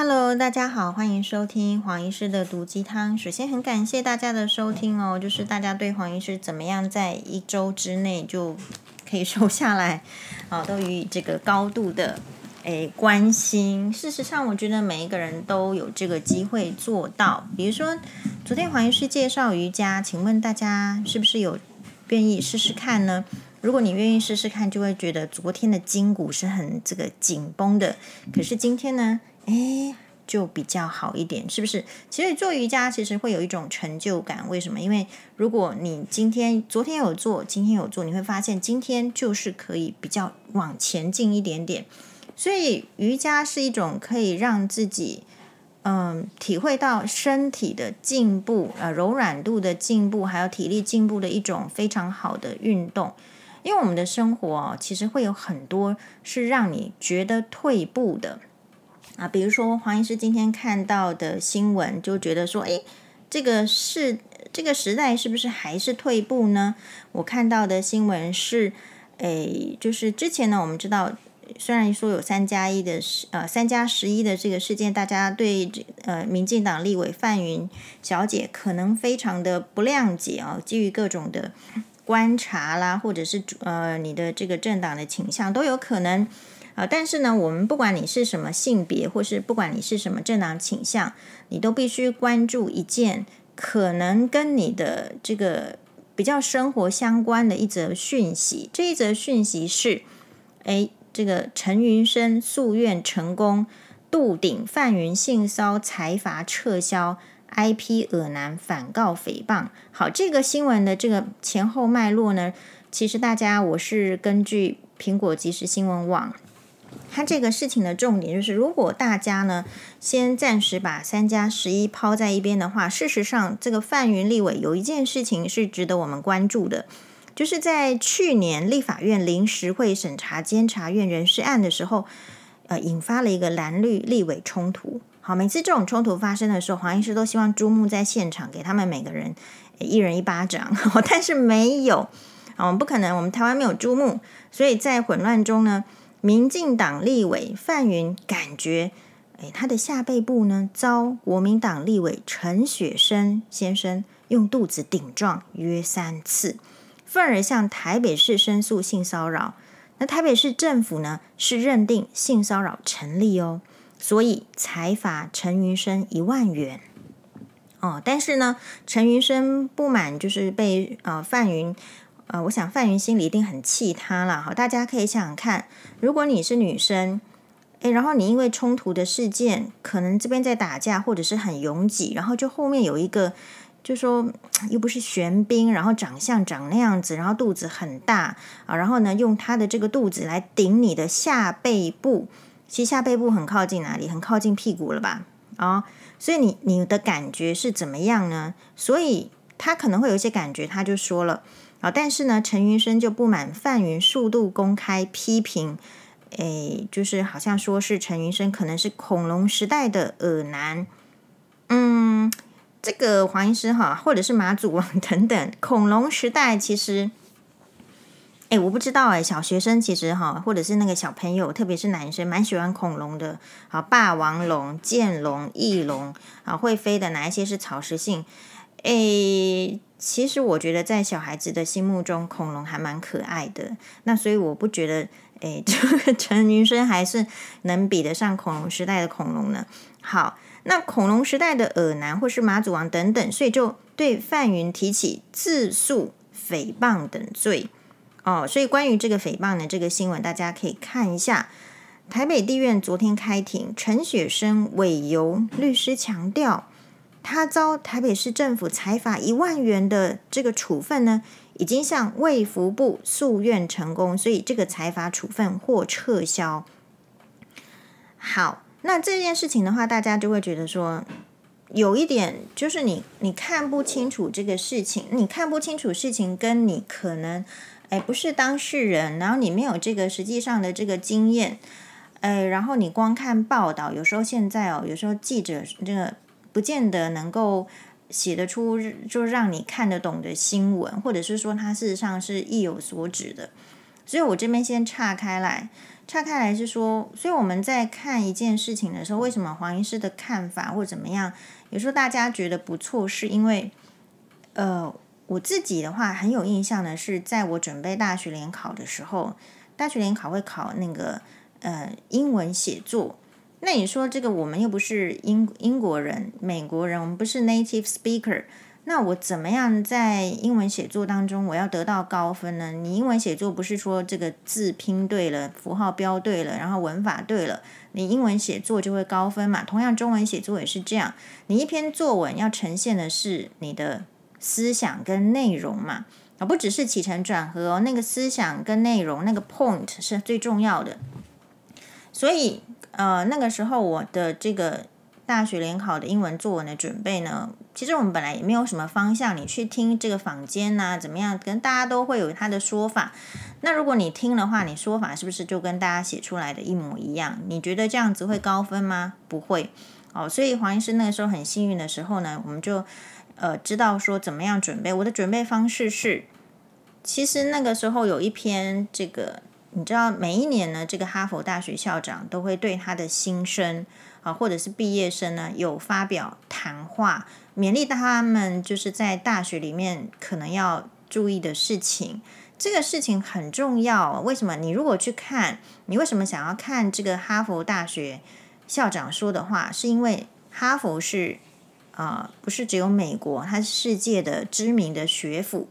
Hello，大家好，欢迎收听黄医师的毒鸡汤。首先，很感谢大家的收听哦，就是大家对黄医师怎么样在一周之内就可以瘦下来，啊，都予以这个高度的诶关心。事实上，我觉得每一个人都有这个机会做到。比如说，昨天黄医师介绍瑜伽，请问大家是不是有愿意试试看呢？如果你愿意试试看，就会觉得昨天的筋骨是很这个紧绷的，可是今天呢？哎，就比较好一点，是不是？其实做瑜伽其实会有一种成就感，为什么？因为如果你今天、昨天有做，今天有做，你会发现今天就是可以比较往前进一点点。所以瑜伽是一种可以让自己嗯体会到身体的进步、呃柔软度的进步，还有体力进步的一种非常好的运动。因为我们的生活其实会有很多是让你觉得退步的。啊，比如说黄医师今天看到的新闻，就觉得说，诶，这个是这个时代是不是还是退步呢？我看到的新闻是，诶，就是之前呢，我们知道，虽然说有三加一的呃三加十一的这个事件，大家对这呃民进党立委范云小姐可能非常的不谅解啊，基于各种的观察啦，或者是呃你的这个政党的倾向都有可能。啊，但是呢，我们不管你是什么性别，或是不管你是什么政党倾向，你都必须关注一件可能跟你的这个比较生活相关的一则讯息。这一则讯息是，哎，这个陈云生诉愿成功，杜顶范云性骚财阀撤销，IP 恶男反告诽谤。好，这个新闻的这个前后脉络呢，其实大家我是根据苹果即时新闻网。他这个事情的重点就是，如果大家呢先暂时把三加十一抛在一边的话，事实上，这个范云立委有一件事情是值得我们关注的，就是在去年立法院临时会审查监察院人事案的时候，呃，引发了一个蓝绿立委冲突。好，每次这种冲突发生的时候，黄医师都希望朱木在现场给他们每个人一人一巴掌，但是没有，我们不可能，我们台湾没有朱木，所以在混乱中呢。民进党立委范云感觉，诶，他的下背部呢遭国民党立委陈雪生先生用肚子顶撞约三次，愤而向台北市申诉性骚扰。那台北市政府呢是认定性骚扰成立哦，所以裁罚陈云生一万元。哦，但是呢，陈云生不满，就是被呃范云。呃，我想范云心里一定很气他了。好，大家可以想想看，如果你是女生，诶，然后你因为冲突的事件，可能这边在打架，或者是很拥挤，然后就后面有一个，就说又不是玄彬，然后长相长那样子，然后肚子很大啊，然后呢，用他的这个肚子来顶你的下背部，其实下背部很靠近哪里？很靠近屁股了吧？啊，所以你你的感觉是怎么样呢？所以他可能会有一些感觉，他就说了。啊，但是呢，陈云生就不满范云数度公开批评，诶，就是好像说是陈云生可能是恐龙时代的耳男，嗯，这个黄医师哈，或者是马祖王 等等，恐龙时代其实，诶，我不知道诶，小学生其实哈，或者是那个小朋友，特别是男生，蛮喜欢恐龙的，啊，霸王龙、剑龙、翼龙，啊，会飞的哪一些是草食性？诶。其实我觉得，在小孩子的心目中，恐龙还蛮可爱的。那所以我不觉得，诶，这个陈云生还是能比得上恐龙时代的恐龙呢。好，那恐龙时代的恶男或是马祖王等等，所以就对范云提起自诉诽谤等罪。哦，所以关于这个诽谤的这个新闻，大家可以看一下。台北地院昨天开庭，陈雪生委由律师强调。他遭台北市政府裁罚一万元的这个处分呢，已经向卫福部诉愿成功，所以这个裁罚处分或撤销。好，那这件事情的话，大家就会觉得说，有一点就是你你看不清楚这个事情，你看不清楚事情，跟你可能哎不是当事人，然后你没有这个实际上的这个经验，哎，然后你光看报道，有时候现在哦，有时候记者这个。不见得能够写得出就让你看得懂的新闻，或者是说它事实上是意有所指的。所以我这边先岔开来，岔开来是说，所以我们在看一件事情的时候，为什么黄医师的看法或怎么样，有时候大家觉得不错，是因为，呃，我自己的话很有印象的是，在我准备大学联考的时候，大学联考会考那个呃英文写作。那你说这个我们又不是英英国人、美国人，我们不是 native speaker。那我怎么样在英文写作当中我要得到高分呢？你英文写作不是说这个字拼对了，符号标对了，然后文法对了，你英文写作就会高分嘛？同样中文写作也是这样，你一篇作文要呈现的是你的思想跟内容嘛，而不只是起承转合哦，那个思想跟内容那个 point 是最重要的。所以呃那个时候我的这个。大学联考的英文作文的准备呢，其实我们本来也没有什么方向。你去听这个坊间呐、怎么样？跟大家都会有他的说法。那如果你听的话，你说法是不是就跟大家写出来的一模一样？你觉得这样子会高分吗？不会。哦，所以黄医师那个时候很幸运的时候呢，我们就呃知道说怎么样准备。我的准备方式是，其实那个时候有一篇这个，你知道每一年呢，这个哈佛大学校长都会对他的新生。啊，或者是毕业生呢，有发表谈话，勉励他们就是在大学里面可能要注意的事情。这个事情很重要。为什么？你如果去看，你为什么想要看这个哈佛大学校长说的话？是因为哈佛是啊、不是只有美国，它是世界的知名的学府。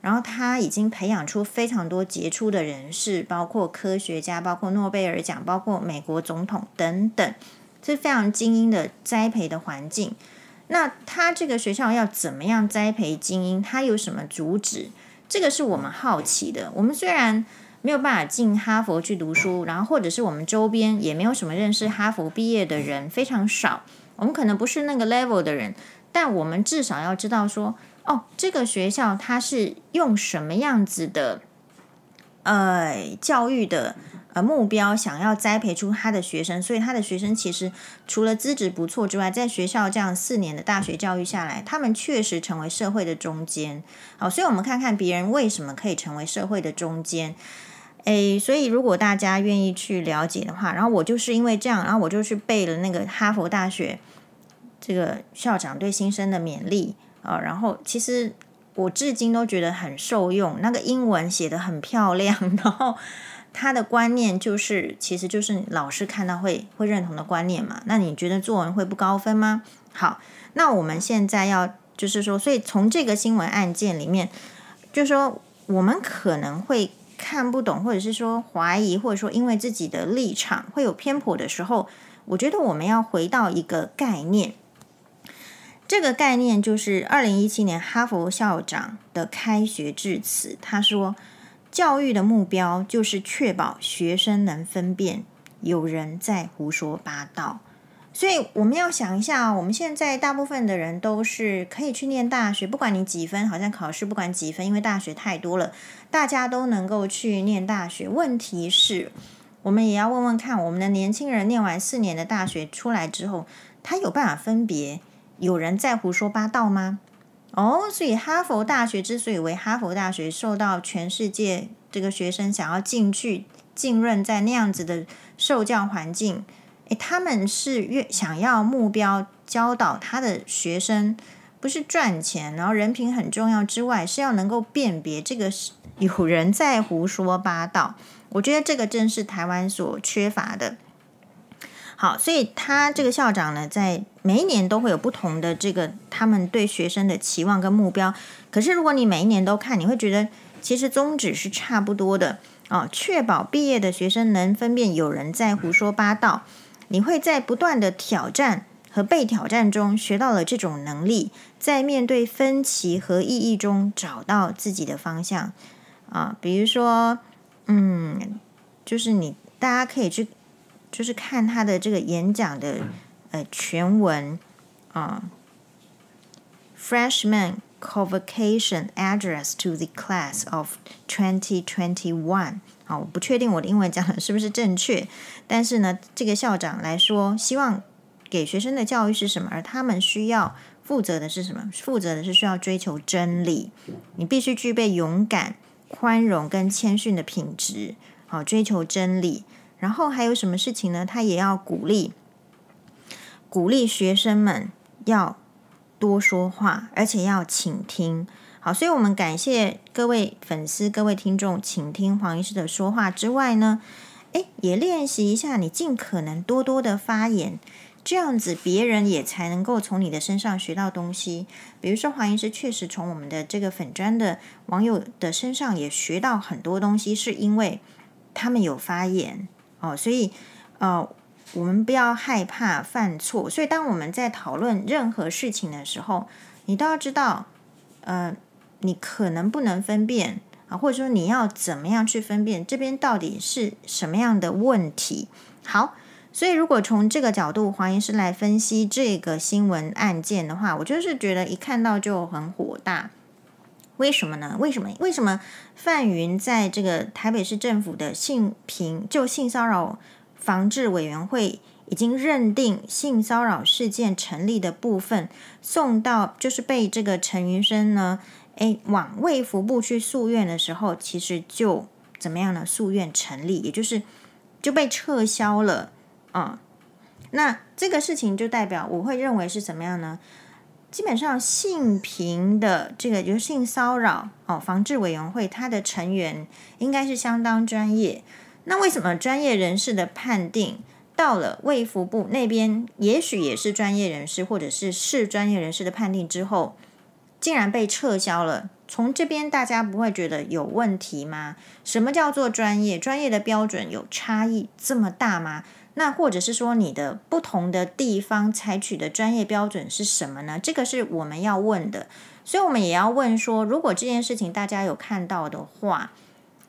然后他已经培养出非常多杰出的人士，包括科学家，包括诺贝尔奖，包括美国总统等等。是非常精英的栽培的环境。那他这个学校要怎么样栽培精英？他有什么主旨？这个是我们好奇的。我们虽然没有办法进哈佛去读书，然后或者是我们周边也没有什么认识哈佛毕业的人，非常少。我们可能不是那个 level 的人，但我们至少要知道说，哦，这个学校它是用什么样子的，呃，教育的。呃，目标想要栽培出他的学生，所以他的学生其实除了资质不错之外，在学校这样四年的大学教育下来，他们确实成为社会的中坚。好，所以我们看看别人为什么可以成为社会的中坚。诶，所以如果大家愿意去了解的话，然后我就是因为这样，然后我就去背了那个哈佛大学这个校长对新生的勉励啊，然后其实我至今都觉得很受用，那个英文写得很漂亮，然后。他的观念就是，其实就是老师看到会会认同的观念嘛。那你觉得作文会不高分吗？好，那我们现在要就是说，所以从这个新闻案件里面，就说我们可能会看不懂，或者是说怀疑，或者说因为自己的立场会有偏颇的时候，我觉得我们要回到一个概念，这个概念就是二零一七年哈佛校长的开学致辞，他说。教育的目标就是确保学生能分辨有人在胡说八道，所以我们要想一下，我们现在大部分的人都是可以去念大学，不管你几分，好像考试不管几分，因为大学太多了，大家都能够去念大学。问题是，我们也要问问看，我们的年轻人念完四年的大学出来之后，他有办法分别有人在胡说八道吗？哦，所以哈佛大学之所以为哈佛大学，受到全世界这个学生想要进去浸润在那样子的受教环境，诶，他们是越想要目标教导他的学生，不是赚钱，然后人品很重要之外，是要能够辨别这个有人在胡说八道。我觉得这个正是台湾所缺乏的。好，所以他这个校长呢，在每一年都会有不同的这个他们对学生的期望跟目标。可是如果你每一年都看，你会觉得其实宗旨是差不多的哦。确保毕业的学生能分辨有人在胡说八道，你会在不断的挑战和被挑战中学到了这种能力，在面对分歧和异议中找到自己的方向啊。比如说，嗯，就是你大家可以去。就是看他的这个演讲的呃全文啊，呃，Freshman Convocation Address to the Class of 2021。好，我不确定我的英文讲的是不是正确，但是呢，这个校长来说，希望给学生的教育是什么？而他们需要负责的是什么？负责的是需要追求真理。你必须具备勇敢、宽容跟谦逊的品质，好，追求真理。然后还有什么事情呢？他也要鼓励鼓励学生们要多说话，而且要倾听。好，所以我们感谢各位粉丝、各位听众倾听黄医师的说话之外呢，诶，也练习一下，你尽可能多多的发言。这样子，别人也才能够从你的身上学到东西。比如说，黄医师确实从我们的这个粉专的网友的身上也学到很多东西，是因为他们有发言哦。所以，呃，我们不要害怕犯错。所以，当我们在讨论任何事情的时候，你都要知道，呃，你可能不能分辨啊，或者说你要怎么样去分辨这边到底是什么样的问题。好。所以，如果从这个角度，黄医师来分析这个新闻案件的话，我就是觉得一看到就很火大。为什么呢？为什么？为什么范云在这个台北市政府的性平就性骚扰防治委员会已经认定性骚扰事件成立的部分，送到就是被这个陈云生呢，诶，往卫福部去诉愿的时候，其实就怎么样呢？诉愿成立，也就是就被撤销了。啊、嗯，那这个事情就代表我会认为是怎么样呢？基本上性平的这个就是性骚扰哦防治委员会，它的成员应该是相当专业。那为什么专业人士的判定到了卫福部那边，也许也是专业人士或者是是专业人士的判定之后，竟然被撤销了？从这边大家不会觉得有问题吗？什么叫做专业？专业的标准有差异这么大吗？那或者是说，你的不同的地方采取的专业标准是什么呢？这个是我们要问的，所以我们也要问说，如果这件事情大家有看到的话，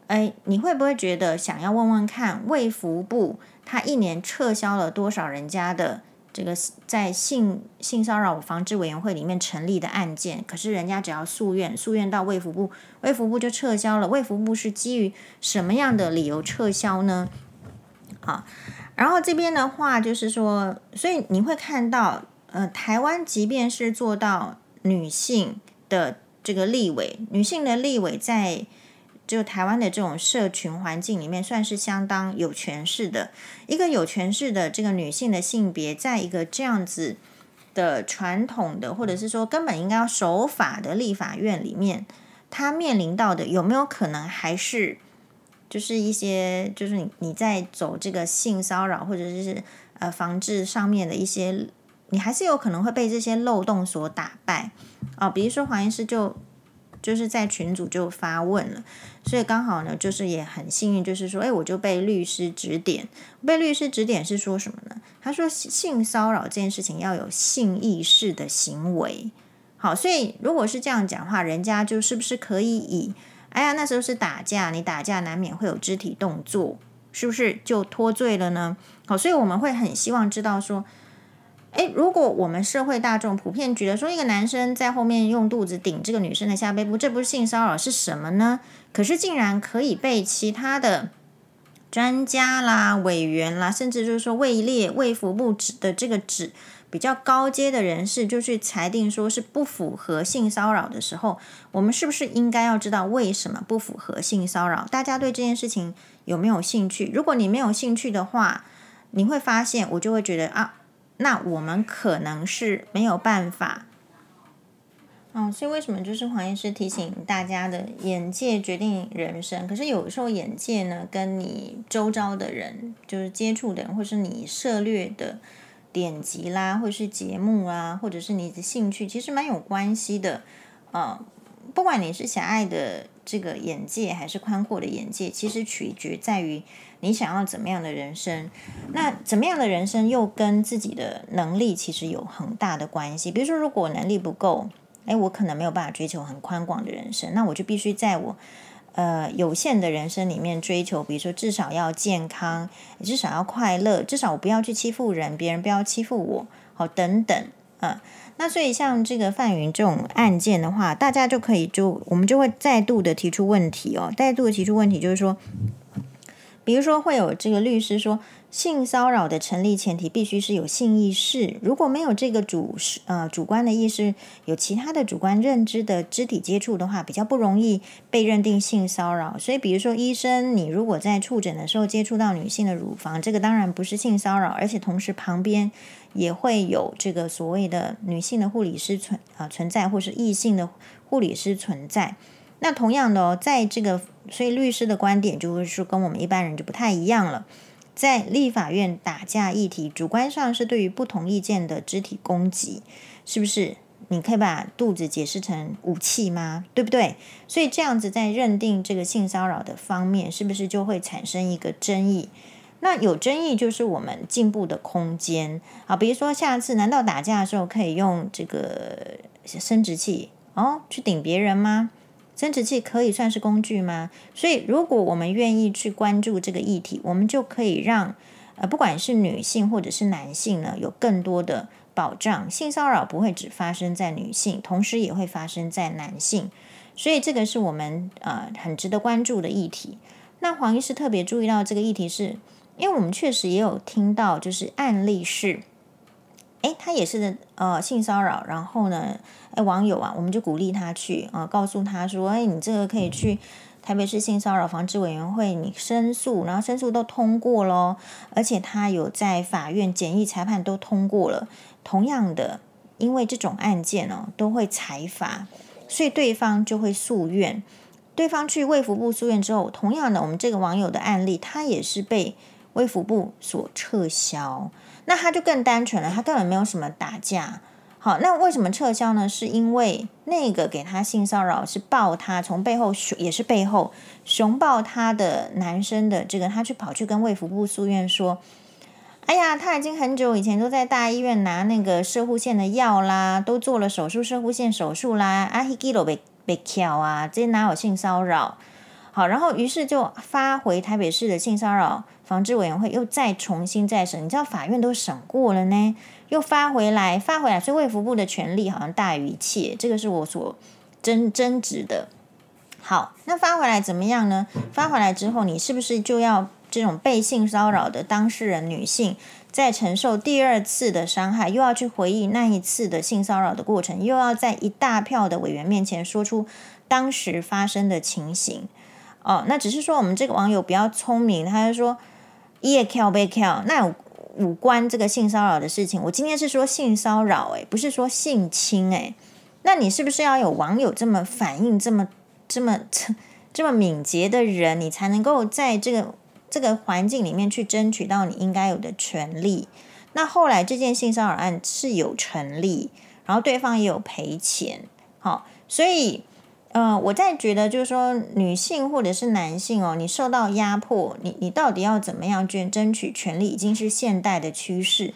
哎，你会不会觉得想要问问看，卫福部他一年撤销了多少人家的这个在性性骚扰防治委员会里面成立的案件？可是人家只要诉愿，诉愿到卫福部，卫福部就撤销了。卫福部是基于什么样的理由撤销呢？啊？然后这边的话就是说，所以你会看到，呃，台湾即便是做到女性的这个立委，女性的立委在就台湾的这种社群环境里面，算是相当有权势的一个有权势的这个女性的性别，在一个这样子的传统的，或者是说根本应该要守法的立法院里面，她面临到的有没有可能还是？就是一些，就是你你在走这个性骚扰或者是呃防治上面的一些，你还是有可能会被这些漏洞所打败啊。比如说黄医师就就是在群组就发问了，所以刚好呢，就是也很幸运，就是说，哎，我就被律师指点，被律师指点是说什么呢？他说性骚扰这件事情要有性意识的行为，好，所以如果是这样讲话，人家就是不是可以以。哎呀，那时候是打架，你打架难免会有肢体动作，是不是就脱罪了呢？好，所以我们会很希望知道说，哎，如果我们社会大众普遍觉得说，一个男生在后面用肚子顶这个女生的下背部，这不是性骚扰是什么呢？可是竟然可以被其他的专家啦、委员啦，甚至就是说位列卫福部指的这个指。比较高阶的人士就去裁定说是不符合性骚扰的时候，我们是不是应该要知道为什么不符合性骚扰？大家对这件事情有没有兴趣？如果你没有兴趣的话，你会发现我就会觉得啊，那我们可能是没有办法。哦，所以为什么就是黄医师提醒大家的眼界决定人生？可是有时候眼界呢，跟你周遭的人，就是接触的人，或是你涉猎的。点击啦，或者是节目啊，或者是你的兴趣，其实蛮有关系的。呃，不管你是狭隘的这个眼界，还是宽阔的眼界，其实取决在于你想要怎么样的人生。那怎么样的人生又跟自己的能力其实有很大的关系。比如说，如果能力不够，诶，我可能没有办法追求很宽广的人生，那我就必须在我。呃，有限的人生里面追求，比如说至少要健康，至少要快乐，至少我不要去欺负人，别人不要欺负我，好，等等，嗯，那所以像这个范云这种案件的话，大家就可以就我们就会再度的提出问题哦，再度的提出问题就是说，比如说会有这个律师说，性骚扰的成立前提必须是有性意识，如果没有这个主呃主观的意识，有其他的主观认知的肢体接触的话，比较不容易被认定性骚扰。所以，比如说医生，你如果在触诊的时候接触到女性的乳房，这个当然不是性骚扰，而且同时旁边也会有这个所谓的女性的护理师存啊、存在，或是异性的护理师存在。那同样的哦，在这个，所以律师的观点就是说，跟我们一般人就不太一样了。在立法院打架议题，主观上是对于不同意见的肢体攻击，是不是？你可以把肚子解释成武器吗？对不对？所以这样子在认定这个性骚扰的方面，是不是就会产生一个争议？那有争议就是我们进步的空间啊。比如说，下次难道打架的时候可以用这个生殖器哦去顶别人吗？生殖器可以算是工具吗？所以，如果我们愿意去关注这个议题，我们就可以让呃，不管是女性或者是男性呢，有更多的保障。性骚扰不会只发生在女性，同时也会发生在男性。所以，这个是我们呃很值得关注的议题。那黄医师特别注意到这个议题是，因为我们确实也有听到，就是案例是。诶，他也是呃性骚扰，然后呢，诶，网友啊，我们就鼓励他去啊、告诉他说，诶，你这个可以去台北市性骚扰防治委员会你申诉，然后申诉都通过咯，而且他有在法院简易裁判都通过了。同样的，因为这种案件哦都会裁罚，所以对方就会诉愿，对方去卫福部诉愿之后，同样的，我们这个网友的案例，他也是被卫福部所撤销。那他就更单纯了，他根本没有什么打架。好，那为什么撤销呢？是因为那个给他性骚扰是抱他从背后，也是背后熊抱他的男生的这个，他去跑去跟卫福部诉愿说：“哎呀，他已经很久以前都在大医院拿那个射护线的药啦，都做了手术射护线手术啦，阿希基罗被被撬啊，这哪有性骚扰？”好，然后于是就发回台北市的性骚扰防治委员会，又再重新再审。你知道法院都审过了呢，又发回来，发回来，所以卫福部的权力好像大于一切，这个是我所争争执的。好，那发回来怎么样呢？发回来之后，你是不是就要这种被性骚扰的当事人女性，再承受第二次的伤害，又要去回忆那一次的性骚扰的过程，又要在一大票的委员面前说出当时发生的情形？哦，那只是说我们这个网友比较聪明，他就说也跳被跳，那有无关这个性骚扰的事情。我今天是说性骚扰，诶，不是说性侵，诶。那你是不是要有网友这么反应，这么这么 这么敏捷的人，你才能够在这个这个环境里面去争取到你应该有的权利？那后来这件性骚扰案是有成立，然后对方也有赔钱，好，所以。呃，我在觉得就是说，女性或者是男性哦，你受到压迫，你你到底要怎么样去争取权利，已经是现代的趋势。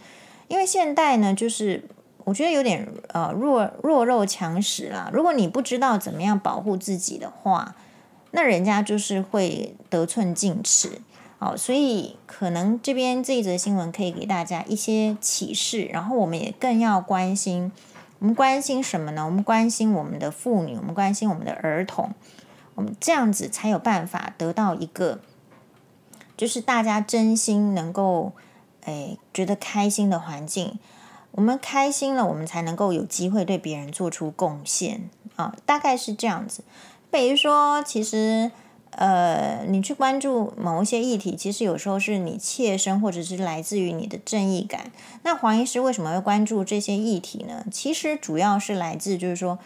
因为现代呢，就是我觉得有点呃弱弱肉强食啦。如果你不知道怎么样保护自己的话，那人家就是会得寸进尺。哦，所以可能这边这一则新闻可以给大家一些启示，然后我们也更要关心。我们关心什么呢？我们关心我们的妇女，我们关心我们的儿童，我们这样子才有办法得到一个，就是大家真心能够，诶，觉得开心的环境。我们开心了，我们才能够有机会对别人做出贡献啊，大概是这样子。比如说，其实。呃，你去关注某一些议题，其实有时候是你切身，或者是来自于你的正义感。那黄医师为什么会关注这些议题呢？其实主要是来自，就是说，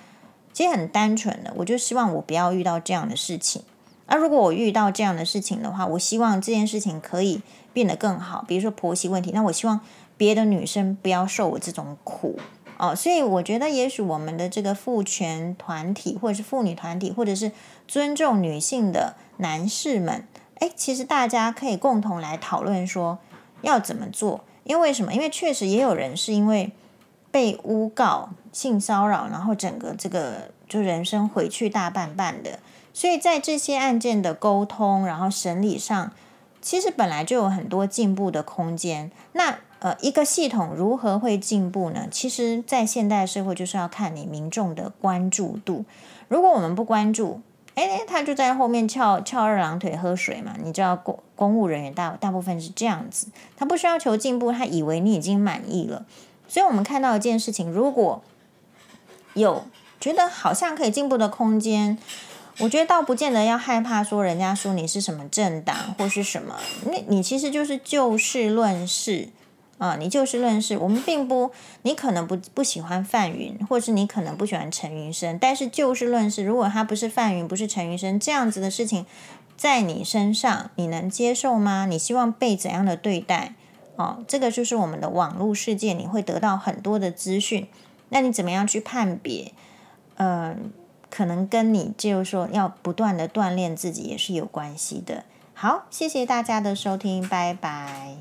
其实很单纯的，我就希望我不要遇到这样的事情。而如果我遇到这样的事情的话，我希望这件事情可以变得更好。比如说婆媳问题，那我希望别的女生不要受我这种苦。哦，所以我觉得，也许我们的这个父权团体，或者是妇女团体，或者是尊重女性的男士们，诶，其实大家可以共同来讨论说要怎么做。因为什么？因为确实也有人是因为被诬告性骚扰，然后整个这个就人生回去大半半的。所以在这些案件的沟通，然后审理上，其实本来就有很多进步的空间。那呃，一个系统如何会进步呢？其实，在现代社会，就是要看你民众的关注度。如果我们不关注，哎，他就在后面翘翘二郎腿喝水嘛。你知道公公务人员大大部分是这样子，他不需要求进步，他以为你已经满意了。所以我们看到一件事情，如果有觉得好像可以进步的空间，我觉得倒不见得要害怕说人家说你是什么政党或是什么，那你其实就是就事论事。啊，你就事论事，我们并不，你可能不不喜欢范云，或是你可能不喜欢陈云生，但是就事论事，如果他不是范云，不是陈云生这样子的事情，在你身上，你能接受吗？你希望被怎样的对待？哦，这个就是我们的网络世界，你会得到很多的资讯，那你怎么样去判别？嗯、可能跟你就是说要不断的锻炼自己也是有关系的。好，谢谢大家的收听，拜拜。